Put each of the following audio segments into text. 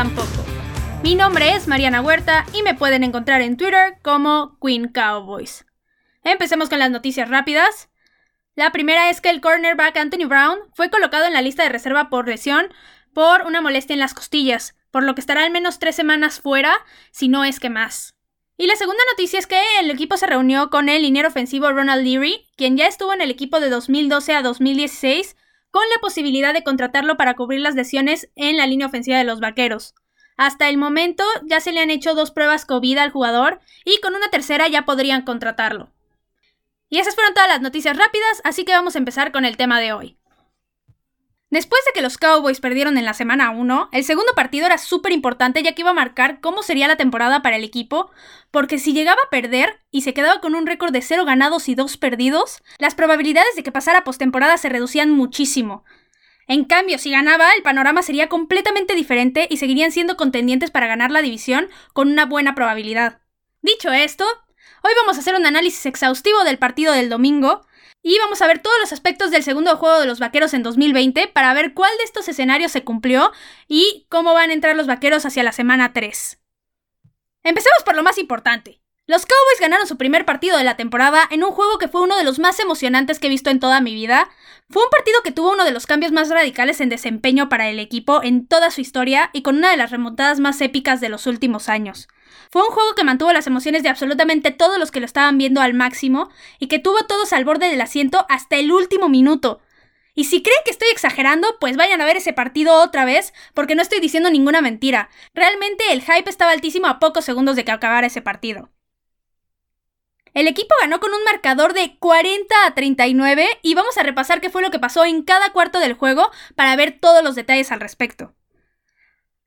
tampoco. Mi nombre es Mariana Huerta y me pueden encontrar en Twitter como Queen Cowboys. Empecemos con las noticias rápidas. La primera es que el cornerback Anthony Brown fue colocado en la lista de reserva por lesión por una molestia en las costillas, por lo que estará al menos tres semanas fuera, si no es que más. Y la segunda noticia es que el equipo se reunió con el liniero ofensivo Ronald Leary, quien ya estuvo en el equipo de 2012 a 2016, con la posibilidad de contratarlo para cubrir las lesiones en la línea ofensiva de los Vaqueros. Hasta el momento ya se le han hecho dos pruebas COVID al jugador y con una tercera ya podrían contratarlo. Y esas fueron todas las noticias rápidas, así que vamos a empezar con el tema de hoy. Después de que los Cowboys perdieron en la semana 1, el segundo partido era súper importante ya que iba a marcar cómo sería la temporada para el equipo, porque si llegaba a perder y se quedaba con un récord de 0 ganados y 2 perdidos, las probabilidades de que pasara postemporada se reducían muchísimo. En cambio, si ganaba, el panorama sería completamente diferente y seguirían siendo contendientes para ganar la división con una buena probabilidad. Dicho esto, hoy vamos a hacer un análisis exhaustivo del partido del domingo, y vamos a ver todos los aspectos del segundo juego de los vaqueros en 2020 para ver cuál de estos escenarios se cumplió y cómo van a entrar los vaqueros hacia la semana 3. Empecemos por lo más importante. Los Cowboys ganaron su primer partido de la temporada en un juego que fue uno de los más emocionantes que he visto en toda mi vida. Fue un partido que tuvo uno de los cambios más radicales en desempeño para el equipo en toda su historia y con una de las remontadas más épicas de los últimos años. Fue un juego que mantuvo las emociones de absolutamente todos los que lo estaban viendo al máximo y que tuvo todos al borde del asiento hasta el último minuto. Y si creen que estoy exagerando, pues vayan a ver ese partido otra vez, porque no estoy diciendo ninguna mentira. Realmente el hype estaba altísimo a pocos segundos de que acabara ese partido. El equipo ganó con un marcador de 40 a 39 y vamos a repasar qué fue lo que pasó en cada cuarto del juego para ver todos los detalles al respecto.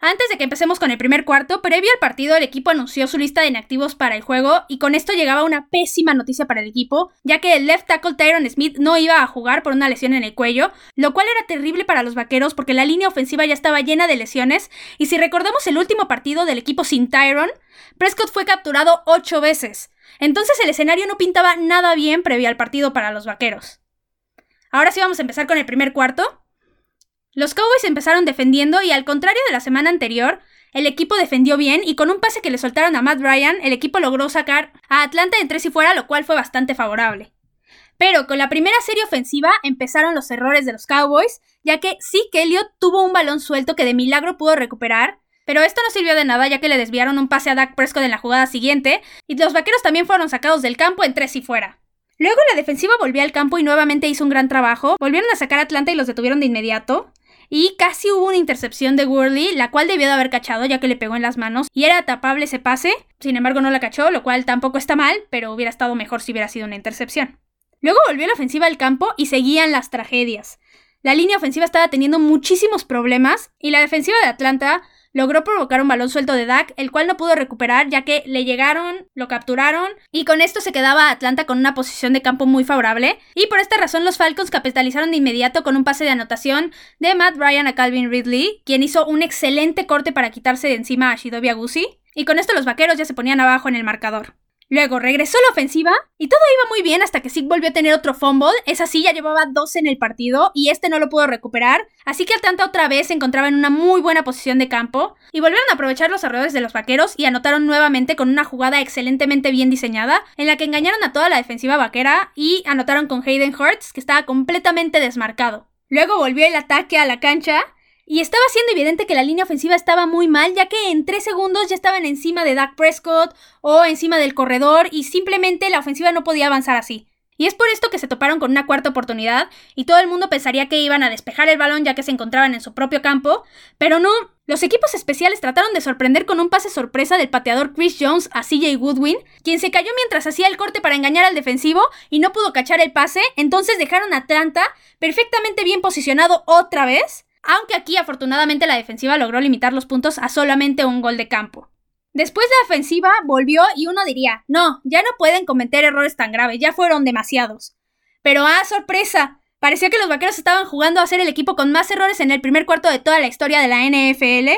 Antes de que empecemos con el primer cuarto, previo al partido el equipo anunció su lista de inactivos para el juego y con esto llegaba una pésima noticia para el equipo, ya que el left tackle Tyron Smith no iba a jugar por una lesión en el cuello, lo cual era terrible para los vaqueros porque la línea ofensiva ya estaba llena de lesiones y si recordamos el último partido del equipo sin Tyron, Prescott fue capturado ocho veces. Entonces el escenario no pintaba nada bien previo al partido para los vaqueros. Ahora sí vamos a empezar con el primer cuarto. Los Cowboys empezaron defendiendo y al contrario de la semana anterior, el equipo defendió bien y con un pase que le soltaron a Matt Ryan, el equipo logró sacar a Atlanta de tres y fuera, lo cual fue bastante favorable. Pero con la primera serie ofensiva empezaron los errores de los Cowboys, ya que sí que Elliott tuvo un balón suelto que de milagro pudo recuperar, pero esto no sirvió de nada ya que le desviaron un pase a Dak Prescott en la jugada siguiente, y los vaqueros también fueron sacados del campo en tres y fuera. Luego la defensiva volvió al campo y nuevamente hizo un gran trabajo, volvieron a sacar a Atlanta y los detuvieron de inmediato, y casi hubo una intercepción de Worley, la cual debió de haber cachado ya que le pegó en las manos y era tapable ese pase, sin embargo no la cachó, lo cual tampoco está mal, pero hubiera estado mejor si hubiera sido una intercepción. Luego volvió la ofensiva al campo y seguían las tragedias. La línea ofensiva estaba teniendo muchísimos problemas y la defensiva de Atlanta logró provocar un balón suelto de Dak, el cual no pudo recuperar ya que le llegaron, lo capturaron y con esto se quedaba Atlanta con una posición de campo muy favorable y por esta razón los Falcons capitalizaron de inmediato con un pase de anotación de Matt Ryan a Calvin Ridley, quien hizo un excelente corte para quitarse de encima a Shidobi Agusi y con esto los vaqueros ya se ponían abajo en el marcador. Luego regresó la ofensiva y todo iba muy bien hasta que Zeke volvió a tener otro fumble. Esa sí ya llevaba dos en el partido y este no lo pudo recuperar. Así que Atlanta otra vez se encontraba en una muy buena posición de campo y volvieron a aprovechar los errores de los vaqueros y anotaron nuevamente con una jugada excelentemente bien diseñada en la que engañaron a toda la defensiva vaquera y anotaron con Hayden Hurts que estaba completamente desmarcado. Luego volvió el ataque a la cancha y estaba siendo evidente que la línea ofensiva estaba muy mal, ya que en tres segundos ya estaban encima de Dak Prescott o encima del corredor y simplemente la ofensiva no podía avanzar así. Y es por esto que se toparon con una cuarta oportunidad y todo el mundo pensaría que iban a despejar el balón ya que se encontraban en su propio campo, pero no. Los equipos especiales trataron de sorprender con un pase sorpresa del pateador Chris Jones a CJ Woodwin, quien se cayó mientras hacía el corte para engañar al defensivo y no pudo cachar el pase, entonces dejaron a Atlanta perfectamente bien posicionado otra vez aunque aquí afortunadamente la defensiva logró limitar los puntos a solamente un gol de campo. Después la ofensiva volvió y uno diría, no, ya no pueden cometer errores tan graves, ya fueron demasiados. Pero ah, sorpresa, parecía que los vaqueros estaban jugando a ser el equipo con más errores en el primer cuarto de toda la historia de la NFL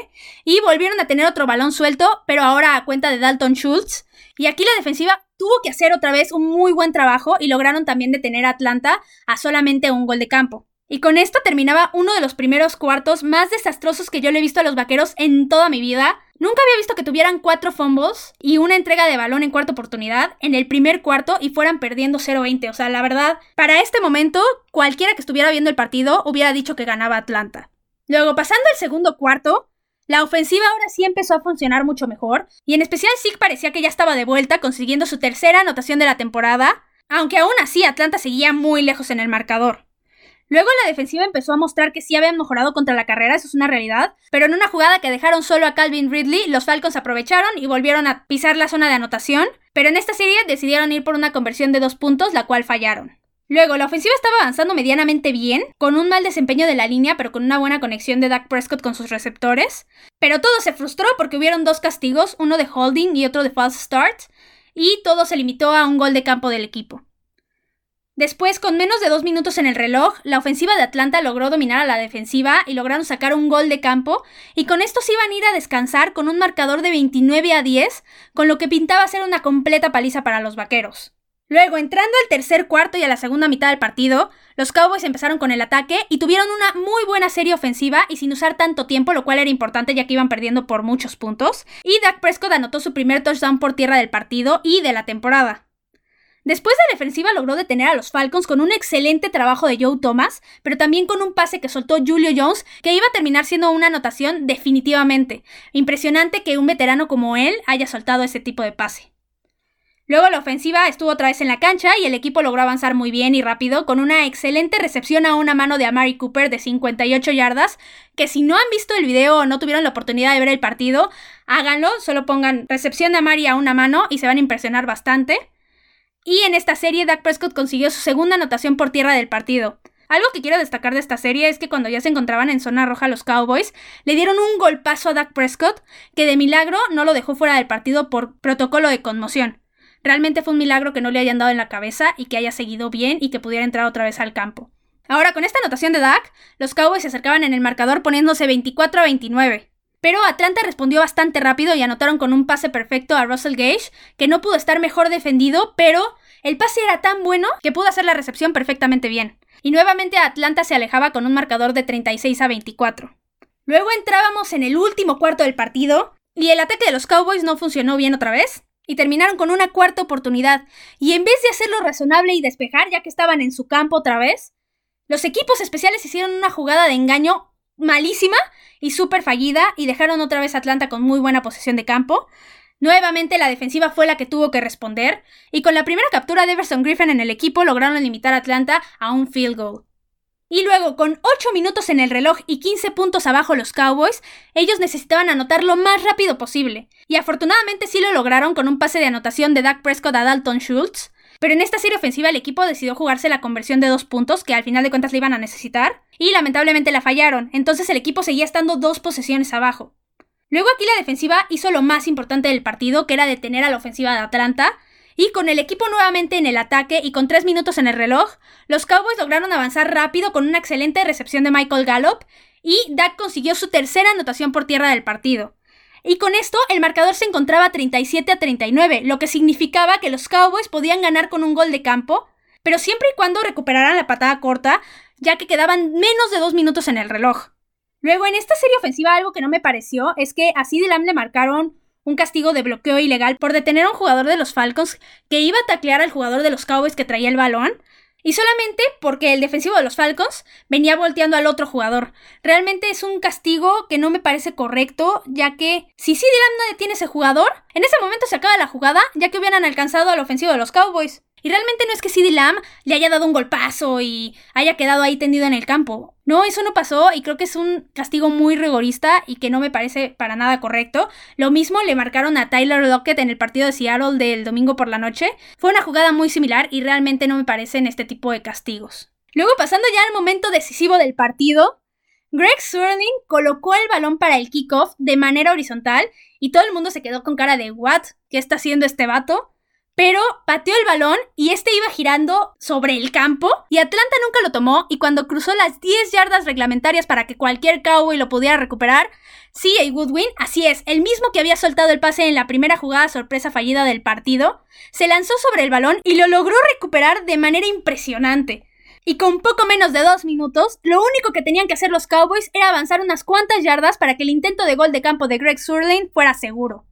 y volvieron a tener otro balón suelto, pero ahora a cuenta de Dalton Schultz. Y aquí la defensiva tuvo que hacer otra vez un muy buen trabajo y lograron también detener a Atlanta a solamente un gol de campo. Y con esto terminaba uno de los primeros cuartos más desastrosos que yo le he visto a los vaqueros en toda mi vida. Nunca había visto que tuvieran cuatro fumbles y una entrega de balón en cuarta oportunidad en el primer cuarto y fueran perdiendo 0-20. O sea, la verdad, para este momento, cualquiera que estuviera viendo el partido hubiera dicho que ganaba Atlanta. Luego, pasando el segundo cuarto, la ofensiva ahora sí empezó a funcionar mucho mejor, y en especial Zeke parecía que ya estaba de vuelta consiguiendo su tercera anotación de la temporada, aunque aún así Atlanta seguía muy lejos en el marcador. Luego la defensiva empezó a mostrar que sí habían mejorado contra la carrera, eso es una realidad, pero en una jugada que dejaron solo a Calvin Ridley, los Falcons aprovecharon y volvieron a pisar la zona de anotación, pero en esta serie decidieron ir por una conversión de dos puntos, la cual fallaron. Luego, la ofensiva estaba avanzando medianamente bien, con un mal desempeño de la línea, pero con una buena conexión de Dak Prescott con sus receptores. Pero todo se frustró porque hubieron dos castigos, uno de holding y otro de false start, y todo se limitó a un gol de campo del equipo. Después, con menos de dos minutos en el reloj, la ofensiva de Atlanta logró dominar a la defensiva y lograron sacar un gol de campo, y con esto se iban a ir a descansar con un marcador de 29 a 10, con lo que pintaba ser una completa paliza para los vaqueros. Luego, entrando al tercer cuarto y a la segunda mitad del partido, los Cowboys empezaron con el ataque y tuvieron una muy buena serie ofensiva y sin usar tanto tiempo, lo cual era importante ya que iban perdiendo por muchos puntos, y Dak Prescott anotó su primer touchdown por tierra del partido y de la temporada. Después la defensiva logró detener a los Falcons con un excelente trabajo de Joe Thomas, pero también con un pase que soltó Julio Jones que iba a terminar siendo una anotación definitivamente. Impresionante que un veterano como él haya soltado ese tipo de pase. Luego la ofensiva estuvo otra vez en la cancha y el equipo logró avanzar muy bien y rápido con una excelente recepción a una mano de Amari Cooper de 58 yardas, que si no han visto el video o no tuvieron la oportunidad de ver el partido, háganlo, solo pongan recepción de Amari a una mano y se van a impresionar bastante. Y en esta serie, Dak Prescott consiguió su segunda anotación por tierra del partido. Algo que quiero destacar de esta serie es que cuando ya se encontraban en zona roja los Cowboys, le dieron un golpazo a Dak Prescott, que de milagro no lo dejó fuera del partido por protocolo de conmoción. Realmente fue un milagro que no le hayan dado en la cabeza y que haya seguido bien y que pudiera entrar otra vez al campo. Ahora, con esta anotación de Dak, los Cowboys se acercaban en el marcador poniéndose 24 a 29. Pero Atlanta respondió bastante rápido y anotaron con un pase perfecto a Russell Gage, que no pudo estar mejor defendido, pero el pase era tan bueno que pudo hacer la recepción perfectamente bien. Y nuevamente Atlanta se alejaba con un marcador de 36 a 24. Luego entrábamos en el último cuarto del partido y el ataque de los Cowboys no funcionó bien otra vez y terminaron con una cuarta oportunidad. Y en vez de hacerlo razonable y despejar, ya que estaban en su campo otra vez, los equipos especiales hicieron una jugada de engaño malísima y súper fallida y dejaron otra vez a Atlanta con muy buena posesión de campo. Nuevamente la defensiva fue la que tuvo que responder y con la primera captura de Everson Griffin en el equipo lograron limitar a Atlanta a un field goal. Y luego, con 8 minutos en el reloj y 15 puntos abajo los Cowboys, ellos necesitaban anotar lo más rápido posible. Y afortunadamente sí lo lograron con un pase de anotación de Dak Prescott a Dalton Schultz, pero en esta serie ofensiva el equipo decidió jugarse la conversión de dos puntos, que al final de cuentas le iban a necesitar, y lamentablemente la fallaron, entonces el equipo seguía estando dos posesiones abajo. Luego aquí la defensiva hizo lo más importante del partido, que era detener a la ofensiva de Atlanta, y con el equipo nuevamente en el ataque y con tres minutos en el reloj, los Cowboys lograron avanzar rápido con una excelente recepción de Michael Gallup, y Dak consiguió su tercera anotación por tierra del partido. Y con esto el marcador se encontraba 37 a 39, lo que significaba que los Cowboys podían ganar con un gol de campo, pero siempre y cuando recuperaran la patada corta, ya que quedaban menos de dos minutos en el reloj. Luego, en esta serie ofensiva, algo que no me pareció es que a Lamb le marcaron un castigo de bloqueo ilegal por detener a un jugador de los Falcons que iba a taclear al jugador de los Cowboys que traía el balón, y solamente porque el defensivo de los Falcons venía volteando al otro jugador. Realmente es un castigo que no me parece correcto, ya que si Lamb no detiene ese jugador, en ese momento se acaba la jugada, ya que hubieran alcanzado al ofensivo de los Cowboys. Y realmente no es que CD Lamb le haya dado un golpazo y haya quedado ahí tendido en el campo. No, eso no pasó y creo que es un castigo muy rigorista y que no me parece para nada correcto. Lo mismo le marcaron a Tyler Lockett en el partido de Seattle del domingo por la noche. Fue una jugada muy similar y realmente no me parecen este tipo de castigos. Luego pasando ya al momento decisivo del partido, Greg Swerling colocó el balón para el kickoff de manera horizontal y todo el mundo se quedó con cara de ¿What? ¿Qué está haciendo este vato? Pero pateó el balón y este iba girando sobre el campo y Atlanta nunca lo tomó y cuando cruzó las 10 yardas reglamentarias para que cualquier cowboy lo pudiera recuperar, CA Goodwin, así es, el mismo que había soltado el pase en la primera jugada sorpresa fallida del partido, se lanzó sobre el balón y lo logró recuperar de manera impresionante. Y con poco menos de dos minutos, lo único que tenían que hacer los Cowboys era avanzar unas cuantas yardas para que el intento de gol de campo de Greg Surlane fuera seguro.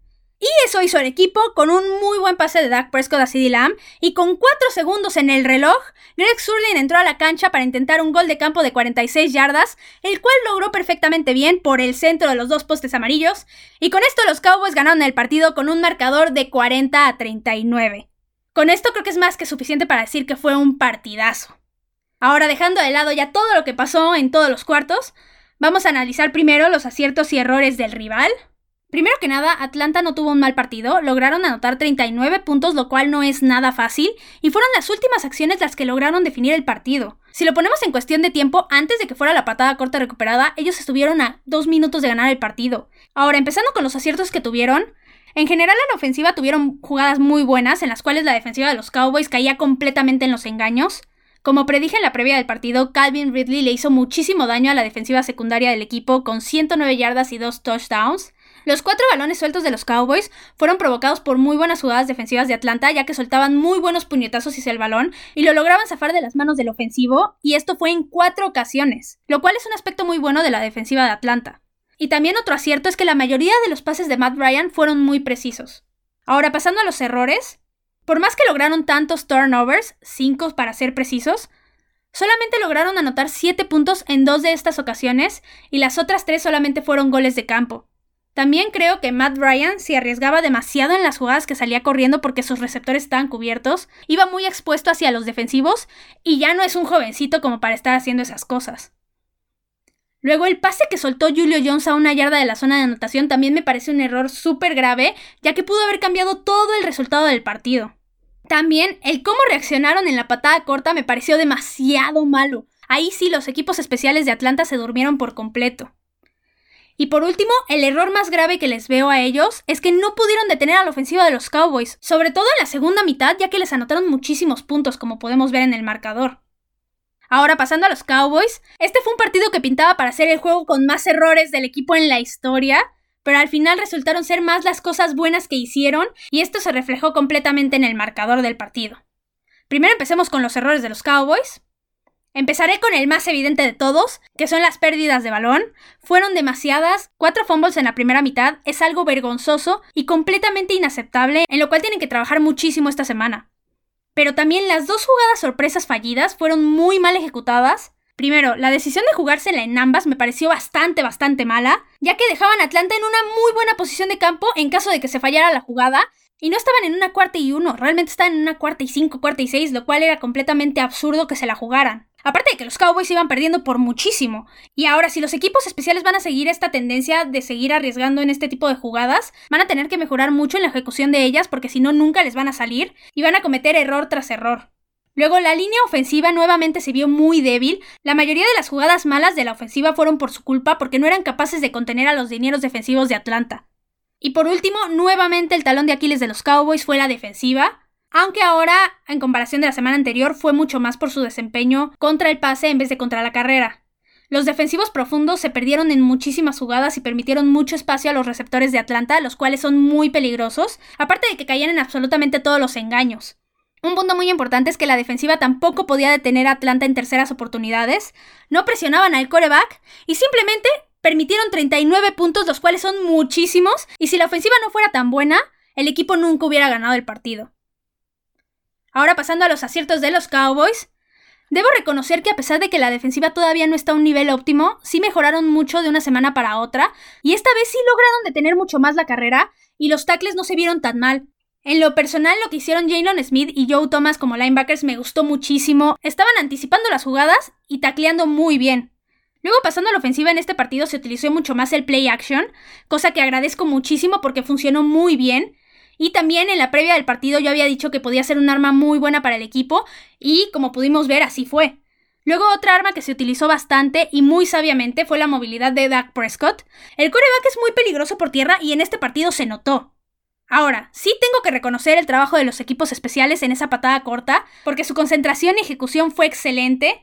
Y eso hizo el equipo con un muy buen pase de Dak Prescott a CeeDee Lamb y con 4 segundos en el reloj, Greg Surlin entró a la cancha para intentar un gol de campo de 46 yardas, el cual logró perfectamente bien por el centro de los dos postes amarillos, y con esto los Cowboys ganaron el partido con un marcador de 40 a 39. Con esto creo que es más que suficiente para decir que fue un partidazo. Ahora dejando de lado ya todo lo que pasó en todos los cuartos, vamos a analizar primero los aciertos y errores del rival, Primero que nada, Atlanta no tuvo un mal partido, lograron anotar 39 puntos, lo cual no es nada fácil, y fueron las últimas acciones las que lograron definir el partido. Si lo ponemos en cuestión de tiempo, antes de que fuera la patada corta recuperada, ellos estuvieron a dos minutos de ganar el partido. Ahora, empezando con los aciertos que tuvieron, en general en la ofensiva tuvieron jugadas muy buenas, en las cuales la defensiva de los Cowboys caía completamente en los engaños. Como predije en la previa del partido, Calvin Ridley le hizo muchísimo daño a la defensiva secundaria del equipo con 109 yardas y dos touchdowns. Los cuatro balones sueltos de los Cowboys fueron provocados por muy buenas jugadas defensivas de Atlanta, ya que soltaban muy buenos puñetazos hacia el balón y lo lograban zafar de las manos del ofensivo, y esto fue en cuatro ocasiones, lo cual es un aspecto muy bueno de la defensiva de Atlanta. Y también otro acierto es que la mayoría de los pases de Matt Ryan fueron muy precisos. Ahora, pasando a los errores, por más que lograron tantos turnovers, cinco para ser precisos, solamente lograron anotar 7 puntos en dos de estas ocasiones y las otras tres solamente fueron goles de campo. También creo que Matt Ryan se arriesgaba demasiado en las jugadas que salía corriendo porque sus receptores estaban cubiertos, iba muy expuesto hacia los defensivos y ya no es un jovencito como para estar haciendo esas cosas. Luego el pase que soltó Julio Jones a una yarda de la zona de anotación también me parece un error súper grave, ya que pudo haber cambiado todo el resultado del partido. También el cómo reaccionaron en la patada corta me pareció demasiado malo. Ahí sí los equipos especiales de Atlanta se durmieron por completo. Y por último, el error más grave que les veo a ellos es que no pudieron detener a la ofensiva de los Cowboys, sobre todo en la segunda mitad, ya que les anotaron muchísimos puntos, como podemos ver en el marcador. Ahora pasando a los Cowboys, este fue un partido que pintaba para ser el juego con más errores del equipo en la historia, pero al final resultaron ser más las cosas buenas que hicieron, y esto se reflejó completamente en el marcador del partido. Primero empecemos con los errores de los Cowboys. Empezaré con el más evidente de todos, que son las pérdidas de balón. Fueron demasiadas, cuatro fumbles en la primera mitad es algo vergonzoso y completamente inaceptable, en lo cual tienen que trabajar muchísimo esta semana. Pero también las dos jugadas sorpresas fallidas fueron muy mal ejecutadas. Primero, la decisión de jugársela en ambas me pareció bastante, bastante mala, ya que dejaban a Atlanta en una muy buena posición de campo en caso de que se fallara la jugada, y no estaban en una cuarta y uno, realmente estaban en una cuarta y cinco, cuarta y seis, lo cual era completamente absurdo que se la jugaran. Aparte de que los Cowboys iban perdiendo por muchísimo. Y ahora, si los equipos especiales van a seguir esta tendencia de seguir arriesgando en este tipo de jugadas, van a tener que mejorar mucho en la ejecución de ellas porque si no, nunca les van a salir y van a cometer error tras error. Luego, la línea ofensiva nuevamente se vio muy débil. La mayoría de las jugadas malas de la ofensiva fueron por su culpa porque no eran capaces de contener a los dineros defensivos de Atlanta. Y por último, nuevamente el talón de Aquiles de los Cowboys fue la defensiva aunque ahora, en comparación de la semana anterior, fue mucho más por su desempeño contra el pase en vez de contra la carrera. Los defensivos profundos se perdieron en muchísimas jugadas y permitieron mucho espacio a los receptores de Atlanta, los cuales son muy peligrosos, aparte de que caían en absolutamente todos los engaños. Un punto muy importante es que la defensiva tampoco podía detener a Atlanta en terceras oportunidades, no presionaban al coreback y simplemente permitieron 39 puntos, los cuales son muchísimos, y si la ofensiva no fuera tan buena, el equipo nunca hubiera ganado el partido. Ahora pasando a los aciertos de los Cowboys. Debo reconocer que a pesar de que la defensiva todavía no está a un nivel óptimo, sí mejoraron mucho de una semana para otra, y esta vez sí lograron detener mucho más la carrera, y los tackles no se vieron tan mal. En lo personal, lo que hicieron Jalen Smith y Joe Thomas como linebackers me gustó muchísimo. Estaban anticipando las jugadas y tacleando muy bien. Luego, pasando a la ofensiva en este partido, se utilizó mucho más el play action, cosa que agradezco muchísimo porque funcionó muy bien. Y también en la previa del partido yo había dicho que podía ser un arma muy buena para el equipo y como pudimos ver así fue. Luego otra arma que se utilizó bastante y muy sabiamente fue la movilidad de Dak Prescott. El coreback es muy peligroso por tierra y en este partido se notó. Ahora, sí tengo que reconocer el trabajo de los equipos especiales en esa patada corta, porque su concentración y ejecución fue excelente.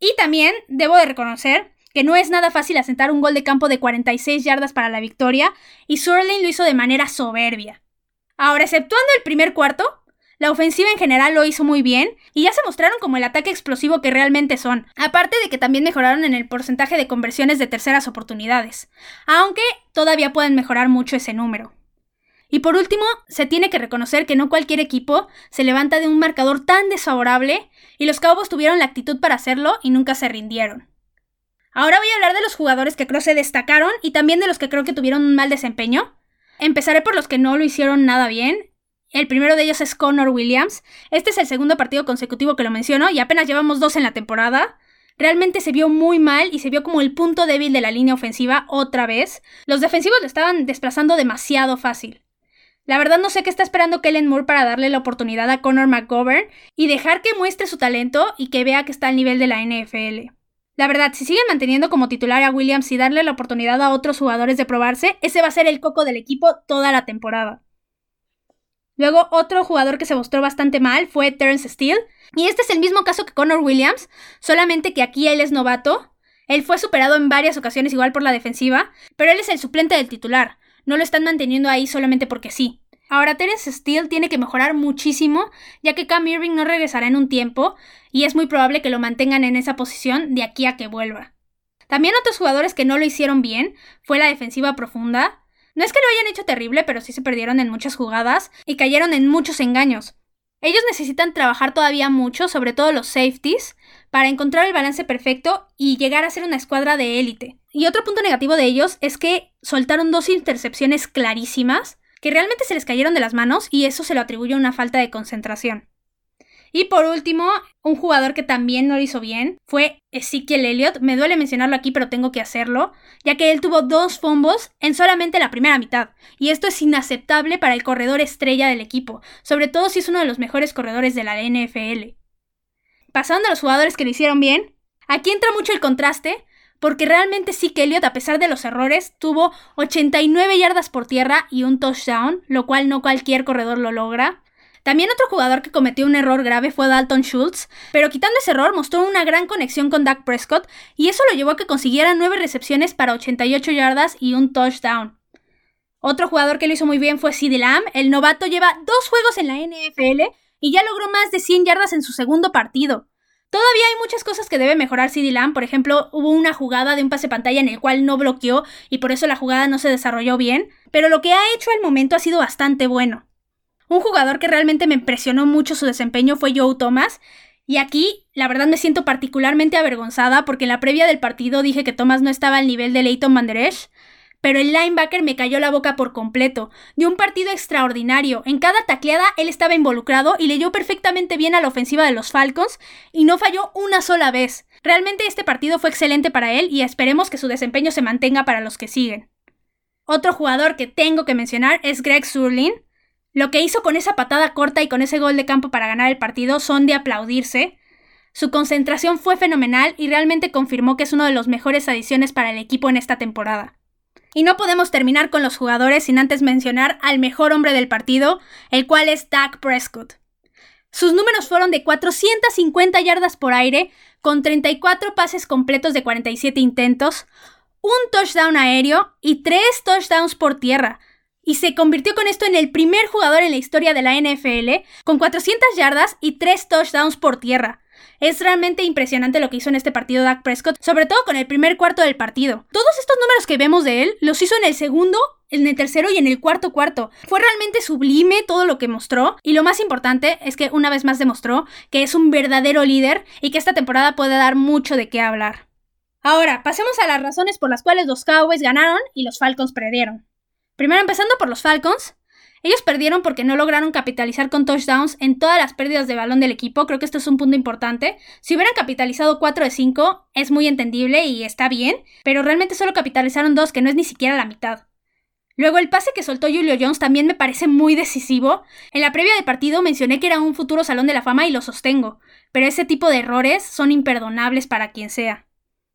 Y también debo de reconocer que no es nada fácil asentar un gol de campo de 46 yardas para la victoria, y Surling lo hizo de manera soberbia. Ahora, exceptuando el primer cuarto, La ofensiva en general lo hizo muy bien y ya se mostraron como el ataque explosivo que realmente son, aparte de que también mejoraron en el porcentaje de conversiones de terceras oportunidades, aunque todavía pueden mejorar mucho ese número. Y por último, se tiene que reconocer que no cualquier equipo se levanta de un marcador tan desfavorable y los Cowboys tuvieron la actitud para hacerlo y nunca se rindieron. Ahora voy a hablar de los jugadores que creo se destacaron y también de los que creo que tuvieron un mal desempeño. Empezaré por los que no lo hicieron nada bien el primero de ellos es Connor Williams. Este es el segundo partido consecutivo que lo menciono y apenas llevamos dos en la temporada. Realmente se vio muy mal y se vio como el punto débil de la línea ofensiva otra vez. Los defensivos lo estaban desplazando demasiado fácil. La verdad no sé qué está esperando Kellen Moore para darle la oportunidad a Connor McGovern y dejar que muestre su talento y que vea que está al nivel de la NFL. La verdad, si siguen manteniendo como titular a Williams y darle la oportunidad a otros jugadores de probarse, ese va a ser el coco del equipo toda la temporada. Luego, otro jugador que se mostró bastante mal fue Terence Steele. Y este es el mismo caso que Connor Williams, solamente que aquí él es novato. Él fue superado en varias ocasiones igual por la defensiva, pero él es el suplente del titular. No lo están manteniendo ahí solamente porque sí. Ahora Terence Steele tiene que mejorar muchísimo, ya que Cam Irving no regresará en un tiempo, y es muy probable que lo mantengan en esa posición de aquí a que vuelva. También otros jugadores que no lo hicieron bien fue la defensiva profunda, no es que lo hayan hecho terrible, pero sí se perdieron en muchas jugadas y cayeron en muchos engaños. Ellos necesitan trabajar todavía mucho, sobre todo los safeties, para encontrar el balance perfecto y llegar a ser una escuadra de élite. Y otro punto negativo de ellos es que soltaron dos intercepciones clarísimas que realmente se les cayeron de las manos y eso se lo atribuye a una falta de concentración. Y por último, un jugador que también no lo hizo bien fue Ezekiel Elliott. Me duele mencionarlo aquí, pero tengo que hacerlo, ya que él tuvo dos fombos en solamente la primera mitad. Y esto es inaceptable para el corredor estrella del equipo, sobre todo si es uno de los mejores corredores de la NFL. Pasando a los jugadores que lo hicieron bien, aquí entra mucho el contraste, porque realmente sí que Elliott, a pesar de los errores, tuvo 89 yardas por tierra y un touchdown, lo cual no cualquier corredor lo logra. También otro jugador que cometió un error grave fue Dalton Schultz, pero quitando ese error mostró una gran conexión con Dak Prescott y eso lo llevó a que consiguiera 9 recepciones para 88 yardas y un touchdown. Otro jugador que lo hizo muy bien fue CeeDee Lamb, el novato lleva dos juegos en la NFL y ya logró más de 100 yardas en su segundo partido. Todavía hay muchas cosas que debe mejorar CeeDee Lamb, por ejemplo, hubo una jugada de un pase pantalla en el cual no bloqueó y por eso la jugada no se desarrolló bien, pero lo que ha hecho al momento ha sido bastante bueno. Un jugador que realmente me impresionó mucho su desempeño fue Joe Thomas. Y aquí, la verdad, me siento particularmente avergonzada porque en la previa del partido dije que Thomas no estaba al nivel de Leighton Van pero el linebacker me cayó la boca por completo. De un partido extraordinario. En cada tacleada él estaba involucrado y leyó perfectamente bien a la ofensiva de los Falcons y no falló una sola vez. Realmente este partido fue excelente para él y esperemos que su desempeño se mantenga para los que siguen. Otro jugador que tengo que mencionar es Greg Surlin. Lo que hizo con esa patada corta y con ese gol de campo para ganar el partido son de aplaudirse. Su concentración fue fenomenal y realmente confirmó que es una de las mejores adiciones para el equipo en esta temporada. Y no podemos terminar con los jugadores sin antes mencionar al mejor hombre del partido, el cual es Dak Prescott. Sus números fueron de 450 yardas por aire, con 34 pases completos de 47 intentos, un touchdown aéreo y 3 touchdowns por tierra, y se convirtió con esto en el primer jugador en la historia de la NFL con 400 yardas y 3 touchdowns por tierra. Es realmente impresionante lo que hizo en este partido Dak Prescott, sobre todo con el primer cuarto del partido. Todos estos números que vemos de él los hizo en el segundo, en el tercero y en el cuarto cuarto. Fue realmente sublime todo lo que mostró y lo más importante es que una vez más demostró que es un verdadero líder y que esta temporada puede dar mucho de qué hablar. Ahora, pasemos a las razones por las cuales los Cowboys ganaron y los Falcons perdieron. Primero empezando por los Falcons. Ellos perdieron porque no lograron capitalizar con touchdowns en todas las pérdidas de balón del equipo. Creo que esto es un punto importante. Si hubieran capitalizado 4 de 5, es muy entendible y está bien, pero realmente solo capitalizaron 2, que no es ni siquiera la mitad. Luego el pase que soltó Julio Jones también me parece muy decisivo. En la previa del partido mencioné que era un futuro salón de la fama y lo sostengo, pero ese tipo de errores son imperdonables para quien sea.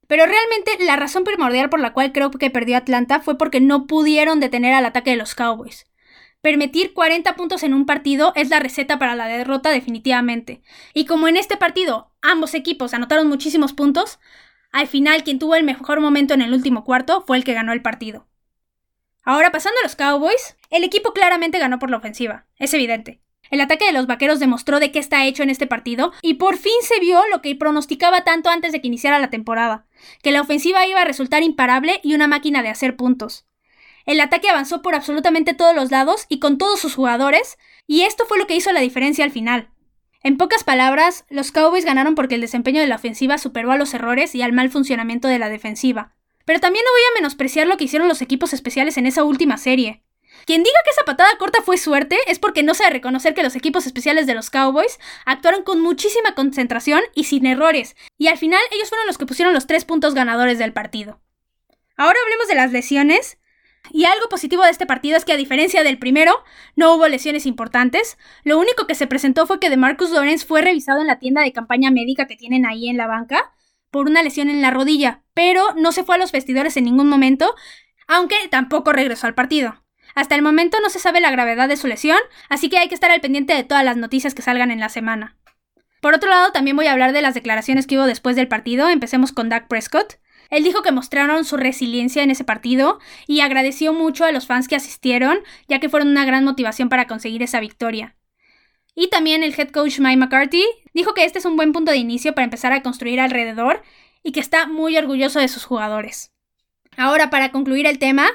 Pero realmente la razón primordial por la cual creo que perdió Atlanta fue porque no pudieron detener al ataque de los Cowboys. Permitir 40 puntos en un partido es la receta para la derrota definitivamente. Y como en este partido ambos equipos anotaron muchísimos puntos, al final quien tuvo el mejor momento en el último cuarto fue el que ganó el partido. Ahora pasando a los Cowboys, el equipo claramente ganó por la ofensiva, es evidente. El ataque de los vaqueros demostró de qué está hecho en este partido y por fin se vio lo que pronosticaba tanto antes de que iniciara la temporada, que la ofensiva iba a resultar imparable y una máquina de hacer puntos. El ataque avanzó por absolutamente todos los lados y con todos sus jugadores, y esto fue lo que hizo la diferencia al final. En pocas palabras, los Cowboys ganaron porque el desempeño de la ofensiva superó a los errores y al mal funcionamiento de la defensiva. Pero también no voy a menospreciar lo que hicieron los equipos especiales en esa última serie. Quien diga que esa patada corta fue suerte es porque no sabe reconocer que los equipos especiales de los Cowboys actuaron con muchísima concentración y sin errores, y al final ellos fueron los que pusieron los tres puntos ganadores del partido. Ahora hablemos de las lesiones. Y algo positivo de este partido es que a diferencia del primero, no hubo lesiones importantes. Lo único que se presentó fue que DeMarcus Lawrence fue revisado en la tienda de campaña médica que tienen ahí en la banca por una lesión en la rodilla, pero no se fue a los vestidores en ningún momento, aunque tampoco regresó al partido. Hasta el momento no se sabe la gravedad de su lesión, así que hay que estar al pendiente de todas las noticias que salgan en la semana. Por otro lado, también voy a hablar de las declaraciones que hubo después del partido. Empecemos con Dak Prescott. Él dijo que mostraron su resiliencia en ese partido y agradeció mucho a los fans que asistieron, ya que fueron una gran motivación para conseguir esa victoria. Y también el head coach Mike McCarthy dijo que este es un buen punto de inicio para empezar a construir alrededor y que está muy orgulloso de sus jugadores. Ahora, para concluir el tema,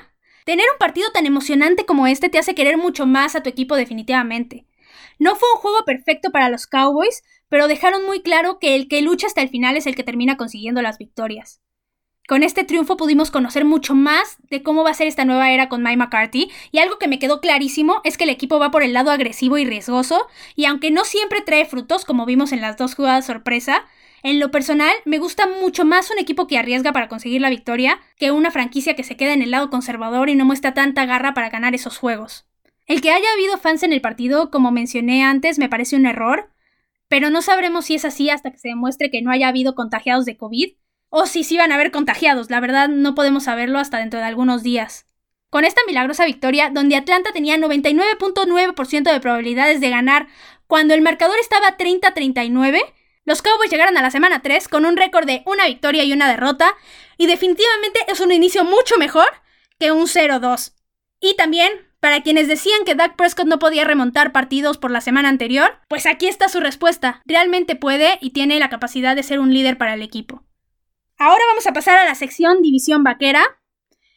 Tener un partido tan emocionante como este te hace querer mucho más a tu equipo definitivamente. No fue un juego perfecto para los Cowboys, pero dejaron muy claro que el que lucha hasta el final es el que termina consiguiendo las victorias. Con este triunfo pudimos conocer mucho más de cómo va a ser esta nueva era con Mike McCarthy, y algo que me quedó clarísimo es que el equipo va por el lado agresivo y riesgoso, y aunque no siempre trae frutos, como vimos en las dos jugadas sorpresa, en lo personal, me gusta mucho más un equipo que arriesga para conseguir la victoria que una franquicia que se queda en el lado conservador y no muestra tanta garra para ganar esos juegos. El que haya habido fans en el partido, como mencioné antes, me parece un error, pero no sabremos si es así hasta que se demuestre que no haya habido contagiados de COVID, o si sí van a haber contagiados, la verdad no podemos saberlo hasta dentro de algunos días. Con esta milagrosa victoria, donde Atlanta tenía 99.9% de probabilidades de ganar cuando el marcador estaba 30-39, los Cowboys llegaron a la semana 3 con un récord de una victoria y una derrota, y definitivamente es un inicio mucho mejor que un 0-2. Y también, para quienes decían que Dak Prescott no podía remontar partidos por la semana anterior, pues aquí está su respuesta. Realmente puede y tiene la capacidad de ser un líder para el equipo. Ahora vamos a pasar a la sección División Vaquera.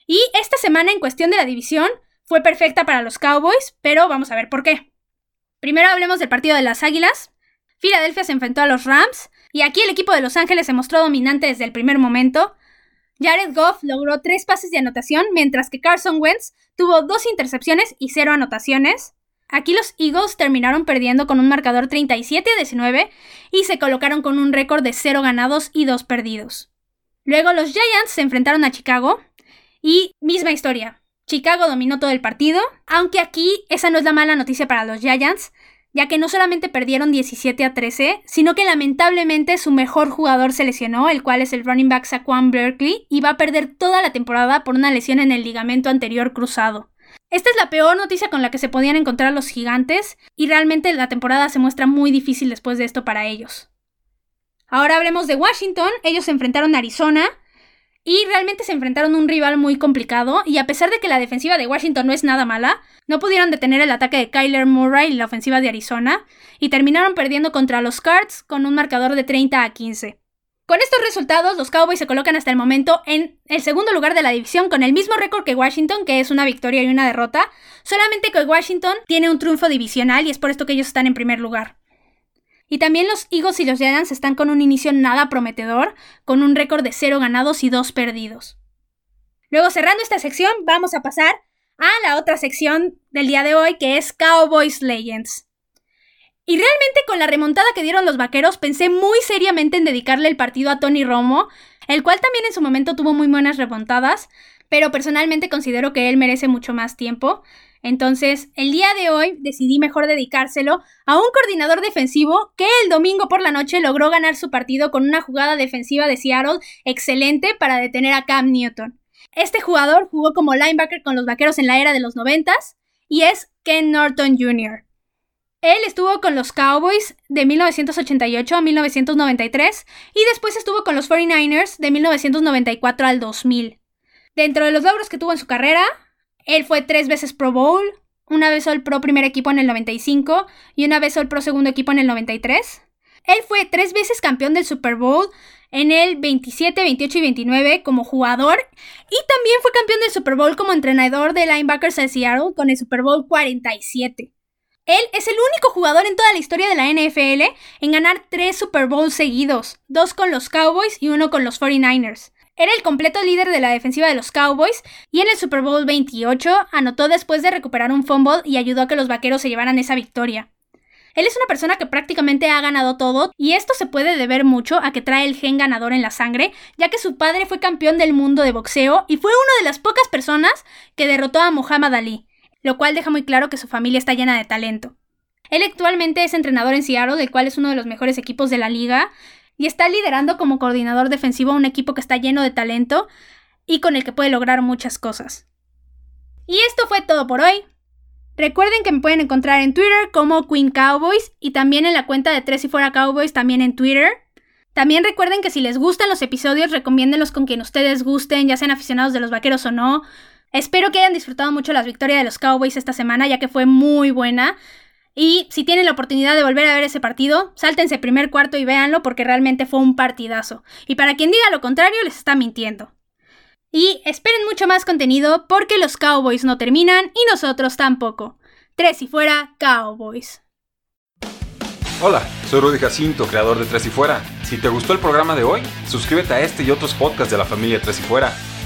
Y esta semana en cuestión de la división fue perfecta para los Cowboys, pero vamos a ver por qué. Primero hablemos del partido de las Águilas. Filadelfia se enfrentó a los Rams y aquí el equipo de Los Ángeles se mostró dominante desde el primer momento. Jared Goff logró tres pases de anotación, mientras que Carson Wentz tuvo dos intercepciones y cero anotaciones. Aquí los Eagles terminaron perdiendo con un marcador 37-19 y se colocaron con un récord de cero ganados y dos perdidos. Luego los Giants se enfrentaron a Chicago y misma historia. Chicago dominó todo el partido, aunque aquí esa no es la mala noticia para los Giants, ya que no solamente perdieron 17 a 13, sino que lamentablemente su mejor jugador se lesionó, el cual es el running back Saquon Berkeley, y va a perder toda la temporada por una lesión en el ligamento anterior cruzado. Esta es la peor noticia con la que se podían encontrar los gigantes, y realmente la temporada se muestra muy difícil después de esto para ellos. Ahora hablemos de Washington, ellos se enfrentaron a Arizona, y realmente se enfrentaron a un rival muy complicado, y a pesar de que la defensiva de Washington no es nada mala, no pudieron detener el ataque de Kyler Murray y la ofensiva de Arizona, y terminaron perdiendo contra los Cards con un marcador de 30 a 15. Con estos resultados, los Cowboys se colocan hasta el momento en el segundo lugar de la división con el mismo récord que Washington, que es una victoria y una derrota, solamente que Washington tiene un triunfo divisional y es por esto que ellos están en primer lugar. Y también los Eagles y los Giants están con un inicio nada prometedor, con un récord de 0 ganados y 2 perdidos. Luego, cerrando esta sección, vamos a pasar a la otra sección del día de hoy, que es Cowboys Legends. Y realmente con la remontada que dieron los vaqueros, pensé muy seriamente en dedicarle el partido a Tony Romo, el cual también en su momento tuvo muy buenas remontadas, pero personalmente considero que él merece mucho más tiempo. Entonces, el día de hoy decidí mejor dedicárselo a un coordinador defensivo que el domingo por la noche logró ganar su partido con una jugada defensiva de Seattle excelente para detener a Cam Newton. Este jugador jugó como linebacker con los vaqueros en la era de los 90 y es Ken Norton Jr. Él estuvo con los Cowboys de 1988 a 1993 y después estuvo con los 49ers de 1994 al 2000. Dentro de los logros que tuvo en su carrera, él fue tres veces Pro Bowl, una vez All Pro primer equipo en el 95 y una vez All Pro segundo equipo en el 93. Él fue tres veces campeón del Super Bowl en el 27, 28 y 29 como jugador y también fue campeón del Super Bowl como entrenador de linebackers de Seattle con el Super Bowl 47. Él es el único jugador en toda la historia de la NFL en ganar tres Super Bowls seguidos, dos con los Cowboys y uno con los 49ers. Era el completo líder de la defensiva de los Cowboys y en el Super Bowl 28 anotó después de recuperar un fumble y ayudó a que los vaqueros se llevaran esa victoria. Él es una persona que prácticamente ha ganado todo y esto se puede deber mucho a que trae el gen ganador en la sangre, ya que su padre fue campeón del mundo de boxeo y fue una de las pocas personas que derrotó a Muhammad Ali, lo cual deja muy claro que su familia está llena de talento. Él actualmente es entrenador en Seattle, el cual es uno de los mejores equipos de la liga, y está liderando como coordinador defensivo a un equipo que está lleno de talento y con el que puede lograr muchas cosas. Y esto fue todo por hoy. Recuerden que me pueden encontrar en Twitter como Queen Cowboys y también en la cuenta de Tres y Fuera Cowboys también en Twitter. También recuerden que si les gustan los episodios, recomiéndenlos con quien ustedes gusten, ya sean aficionados de los vaqueros o no. Espero que hayan disfrutado mucho la victoria de los Cowboys esta semana, ya que fue muy buena. Y si tienen la oportunidad de volver a ver ese partido, sáltense primer cuarto y véanlo porque realmente fue un partidazo. Y para quien diga lo contrario, les está mintiendo. Y esperen mucho más contenido porque los Cowboys no terminan y nosotros tampoco. Tres y fuera, Cowboys. Hola, soy Rudy Jacinto, creador de Tres y Fuera. Si te gustó el programa de hoy, suscríbete a este y otros podcasts de la familia Tres y Fuera.